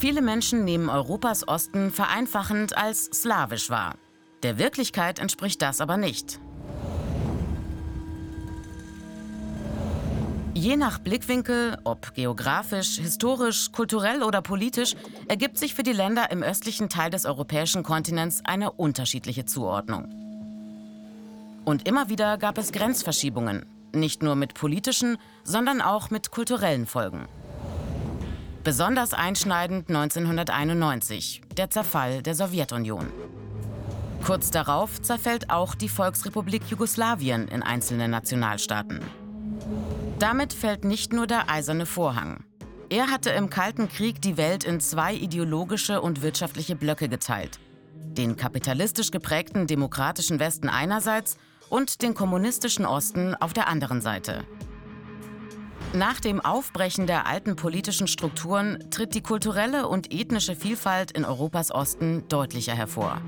Viele Menschen nehmen Europas Osten vereinfachend als slawisch wahr. Der Wirklichkeit entspricht das aber nicht. Je nach Blickwinkel, ob geografisch, historisch, kulturell oder politisch, ergibt sich für die Länder im östlichen Teil des europäischen Kontinents eine unterschiedliche Zuordnung. Und immer wieder gab es Grenzverschiebungen, nicht nur mit politischen, sondern auch mit kulturellen Folgen. Besonders einschneidend 1991, der Zerfall der Sowjetunion. Kurz darauf zerfällt auch die Volksrepublik Jugoslawien in einzelne Nationalstaaten. Damit fällt nicht nur der eiserne Vorhang. Er hatte im Kalten Krieg die Welt in zwei ideologische und wirtschaftliche Blöcke geteilt. Den kapitalistisch geprägten demokratischen Westen einerseits und den kommunistischen Osten auf der anderen Seite. Nach dem Aufbrechen der alten politischen Strukturen tritt die kulturelle und ethnische Vielfalt in Europas Osten deutlicher hervor.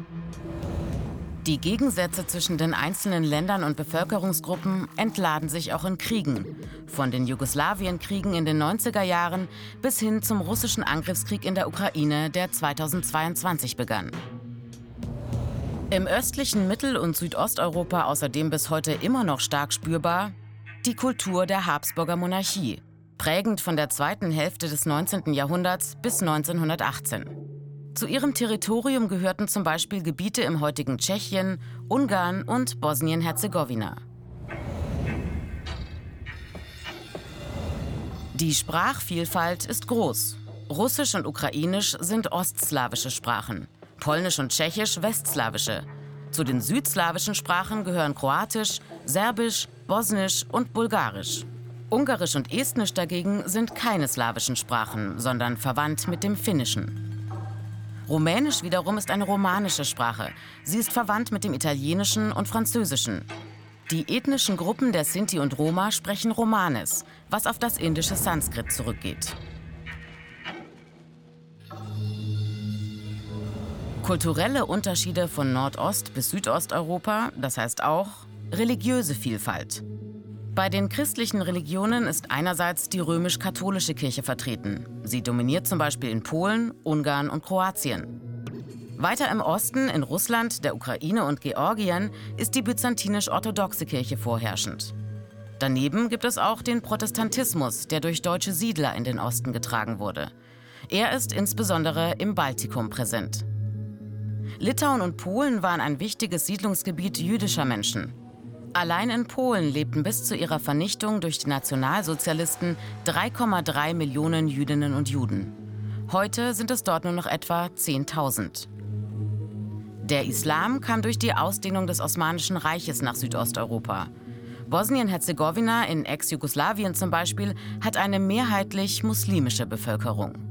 Die Gegensätze zwischen den einzelnen Ländern und Bevölkerungsgruppen entladen sich auch in Kriegen. Von den Jugoslawienkriegen in den 90er Jahren bis hin zum russischen Angriffskrieg in der Ukraine, der 2022 begann. Im östlichen Mittel- und Südosteuropa außerdem bis heute immer noch stark spürbar die Kultur der Habsburger Monarchie, prägend von der zweiten Hälfte des 19. Jahrhunderts bis 1918. Zu ihrem Territorium gehörten zum Beispiel Gebiete im heutigen Tschechien, Ungarn und Bosnien-Herzegowina. Die Sprachvielfalt ist groß. Russisch und Ukrainisch sind ostslawische Sprachen, Polnisch und Tschechisch westslawische. Zu den südslawischen Sprachen gehören Kroatisch, Serbisch, Bosnisch und Bulgarisch. Ungarisch und Estnisch dagegen sind keine slawischen Sprachen, sondern verwandt mit dem Finnischen. Rumänisch wiederum ist eine romanische Sprache. Sie ist verwandt mit dem Italienischen und Französischen. Die ethnischen Gruppen der Sinti und Roma sprechen Romanes, was auf das indische Sanskrit zurückgeht. Kulturelle Unterschiede von Nordost- bis Südosteuropa, das heißt auch religiöse Vielfalt. Bei den christlichen Religionen ist einerseits die römisch-katholische Kirche vertreten. Sie dominiert zum Beispiel in Polen, Ungarn und Kroatien. Weiter im Osten, in Russland, der Ukraine und Georgien, ist die byzantinisch-orthodoxe Kirche vorherrschend. Daneben gibt es auch den Protestantismus, der durch deutsche Siedler in den Osten getragen wurde. Er ist insbesondere im Baltikum präsent. Litauen und Polen waren ein wichtiges Siedlungsgebiet jüdischer Menschen. Allein in Polen lebten bis zu ihrer Vernichtung durch die Nationalsozialisten 3,3 Millionen Jüdinnen und Juden. Heute sind es dort nur noch etwa 10.000. Der Islam kam durch die Ausdehnung des Osmanischen Reiches nach Südosteuropa. Bosnien-Herzegowina in Ex-Jugoslawien zum Beispiel hat eine mehrheitlich muslimische Bevölkerung.